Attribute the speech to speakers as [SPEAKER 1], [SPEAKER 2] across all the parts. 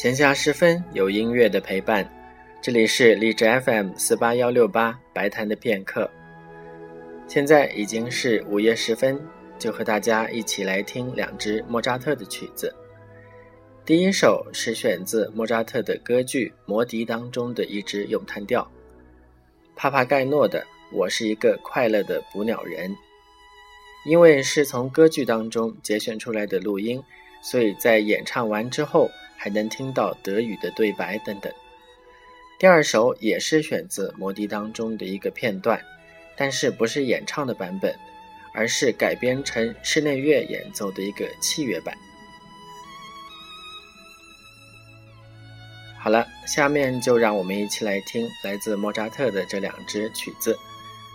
[SPEAKER 1] 闲暇时分有音乐的陪伴，这里是荔枝 FM 四八幺六八白谈的片刻。现在已经是午夜时分，就和大家一起来听两支莫扎特的曲子。第一首是选自莫扎特的歌剧《魔笛》当中的一支咏叹调，帕帕盖诺的《我是一个快乐的捕鸟人》。因为是从歌剧当中节选出来的录音，所以在演唱完之后还能听到德语的对白等等。第二首也是选自《魔笛》当中的一个片段，但是不是演唱的版本，而是改编成室内乐演奏的一个器乐版。好了，下面就让我们一起来听来自莫扎特的这两支曲子，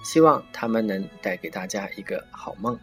[SPEAKER 1] 希望他们能带给大家一个好梦。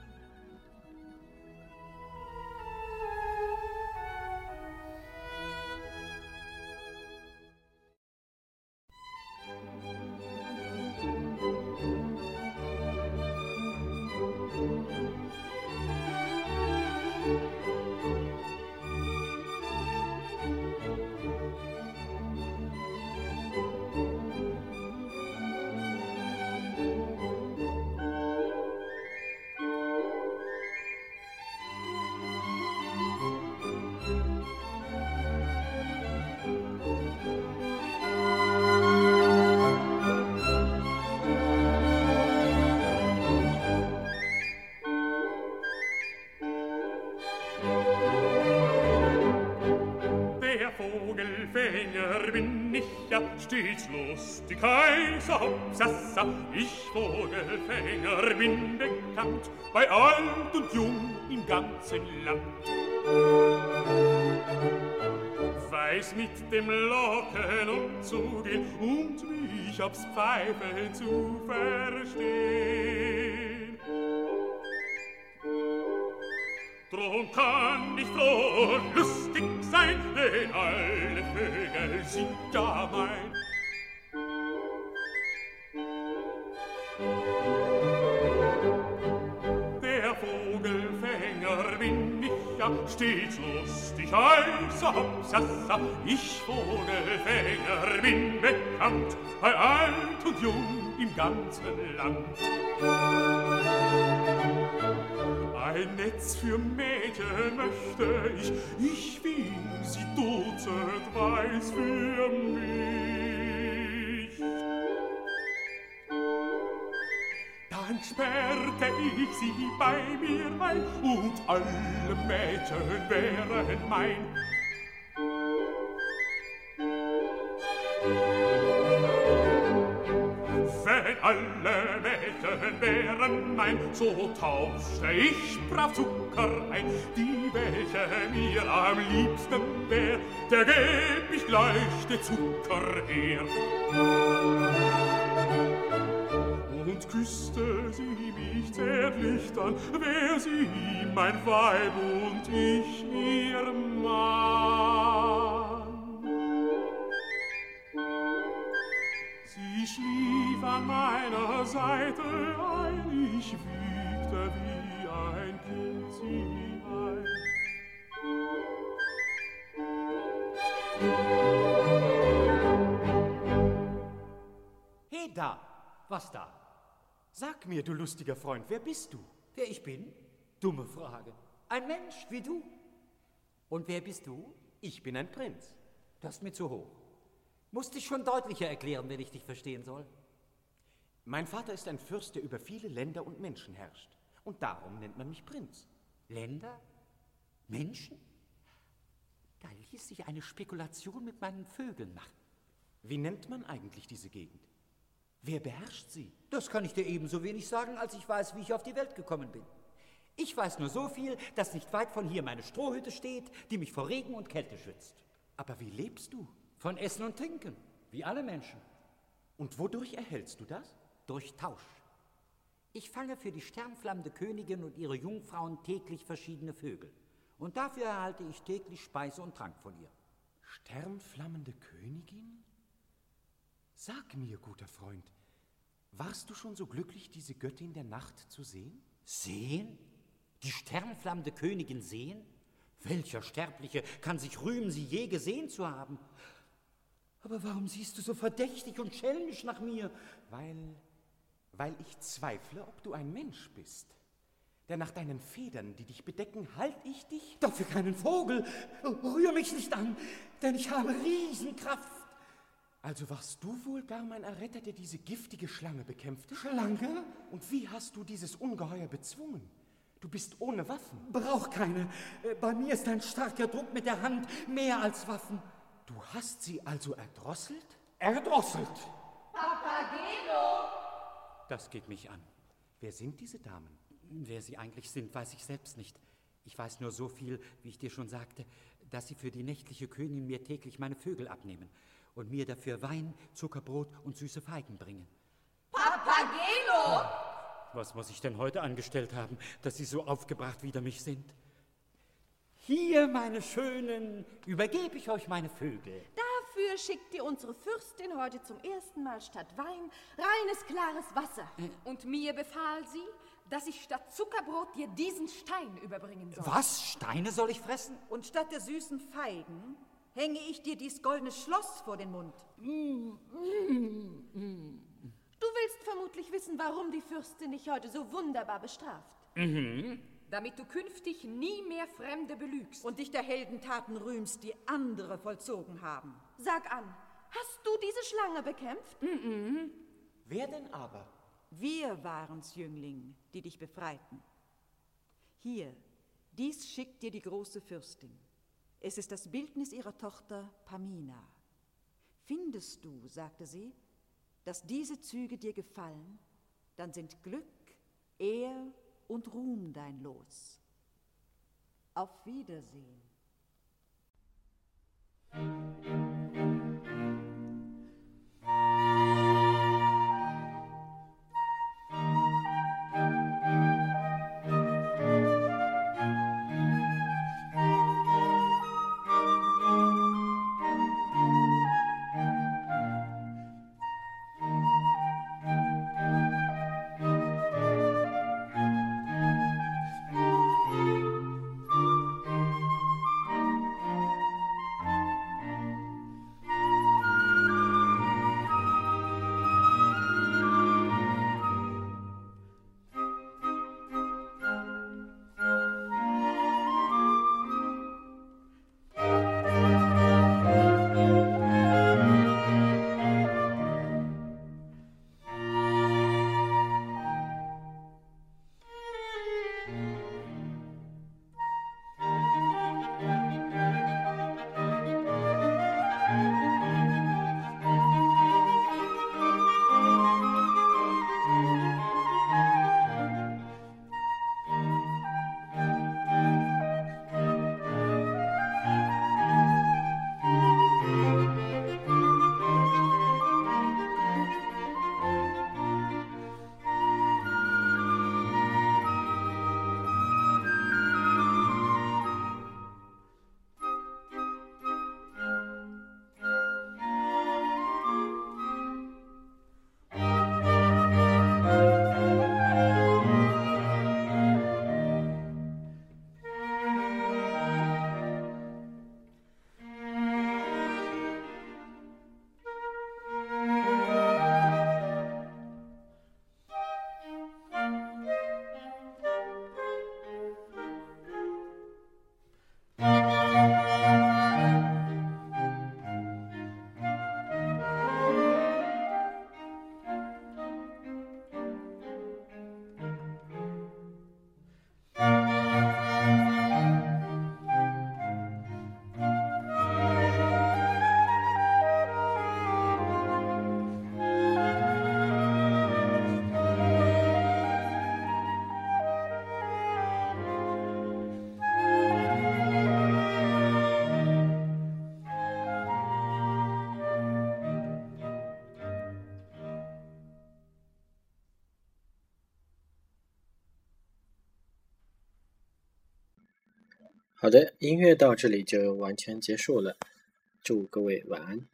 [SPEAKER 2] Stets lustig heißer Hopsassa, ich Vogelfänger bin bekannt, bei alt und jung im ganzen Land. Weiß mit dem Locken umzugehen und mich aufs Pfeifen zu verstehen. Drum kann ich froh lustig sein, denn alle Vögel sind ja mein. Der Vogelfänger bin ich ja stets lustig, heißer Hopsassa. Ich Vogelfänger bin bekannt, bei alt und jung im ganzen Land. Netz für Mädchen möchte ich, ich will sie dutzend weiß für mich. Dann sperrte ich sie bei mir ein und alle Mädchen wären mein. Wenn alle Wären mein, so tauschte ich brav Zucker ein. Die, welche mir am liebsten wär, der gäb ich gleich den Zucker her. Und küsste sie mich zärtlich dann, wär sie mein Weib und ich ihr Mann. Sie schlief an meiner Seite ein, ich wiegte wie ein Kind sie ein.
[SPEAKER 3] He da, was da?
[SPEAKER 4] Sag mir, du lustiger Freund, wer bist du?
[SPEAKER 3] Wer ich bin?
[SPEAKER 4] Dumme Frage.
[SPEAKER 3] Ein Mensch wie du. Und wer bist du?
[SPEAKER 4] Ich bin ein Prinz.
[SPEAKER 3] Das ist mir zu hoch. Musst dich schon deutlicher erklären, wenn ich dich verstehen soll.
[SPEAKER 4] Mein Vater ist ein Fürst, der über viele Länder und Menschen herrscht. Und darum nennt man mich Prinz.
[SPEAKER 3] Länder? Menschen? Da ließ sich eine Spekulation mit meinen Vögeln machen.
[SPEAKER 4] Wie nennt man eigentlich diese Gegend? Wer beherrscht sie?
[SPEAKER 3] Das kann ich dir ebenso wenig sagen, als ich weiß, wie ich auf die Welt gekommen bin. Ich weiß nur so viel, dass nicht weit von hier meine Strohhütte steht, die mich vor Regen und Kälte schützt.
[SPEAKER 4] Aber wie lebst du?
[SPEAKER 3] Von Essen und Trinken, wie alle Menschen.
[SPEAKER 4] Und wodurch erhältst du das?
[SPEAKER 3] Durch Tausch. Ich fange für die sternflammende Königin und ihre Jungfrauen täglich verschiedene Vögel. Und dafür erhalte ich täglich Speise und Trank von ihr.
[SPEAKER 4] Sternflammende Königin? Sag mir, guter Freund, warst du schon so glücklich, diese Göttin der Nacht zu sehen?
[SPEAKER 3] Sehen? Die sternflammende Königin sehen? Welcher Sterbliche kann sich rühmen, sie je gesehen zu haben? Aber warum siehst du so verdächtig und schelmisch nach mir?
[SPEAKER 4] Weil, weil ich zweifle, ob du ein Mensch bist. Denn nach deinen Federn, die dich bedecken, halt ich dich.
[SPEAKER 3] Doch für keinen Vogel. Rühr mich nicht an, denn ich habe Riesenkraft.
[SPEAKER 4] Also warst du wohl gar mein Erretter, der diese giftige Schlange bekämpfte?
[SPEAKER 3] Schlange?
[SPEAKER 4] Und wie hast du dieses Ungeheuer bezwungen? Du bist ohne Waffen.
[SPEAKER 3] Brauch keine. Bei mir ist ein starker Druck mit der Hand mehr als Waffen.
[SPEAKER 4] Du hast sie also erdrosselt?
[SPEAKER 3] Erdrosselt.
[SPEAKER 5] Papageno!
[SPEAKER 3] Das geht mich an.
[SPEAKER 4] Wer sind diese Damen?
[SPEAKER 3] Wer sie eigentlich sind, weiß ich selbst nicht. Ich weiß nur so viel, wie ich dir schon sagte, dass sie für die nächtliche Königin mir täglich meine Vögel abnehmen und mir dafür Wein, Zuckerbrot und süße Feigen bringen.
[SPEAKER 5] Papageno!
[SPEAKER 3] Was muss ich denn heute angestellt haben, dass Sie so aufgebracht wider mich sind? Hier, meine Schönen, übergebe ich euch meine Vögel.
[SPEAKER 5] Dafür schickt dir unsere Fürstin heute zum ersten Mal statt Wein reines, klares Wasser. Und mir befahl sie, dass ich statt Zuckerbrot dir diesen Stein überbringen soll.
[SPEAKER 3] Was? Steine soll ich fressen?
[SPEAKER 6] Und statt der süßen Feigen hänge ich dir dies goldene Schloss vor den Mund.
[SPEAKER 5] Du willst vermutlich wissen, warum die Fürstin dich heute so wunderbar bestraft. Damit du künftig nie mehr Fremde belügst.
[SPEAKER 6] Und dich der Heldentaten rühmst, die andere vollzogen haben.
[SPEAKER 5] Sag an, hast du diese Schlange bekämpft?
[SPEAKER 4] Wer denn aber?
[SPEAKER 6] Wir waren's, Jüngling, die dich befreiten. Hier, dies schickt dir die große Fürstin. Es ist das Bildnis ihrer Tochter Pamina. Findest du, sagte sie, dass diese Züge dir gefallen, dann sind Glück, Ehr und Ruhm dein Los. Auf Wiedersehen.
[SPEAKER 1] 好的，音乐到这里就完全结束了，祝各位晚安。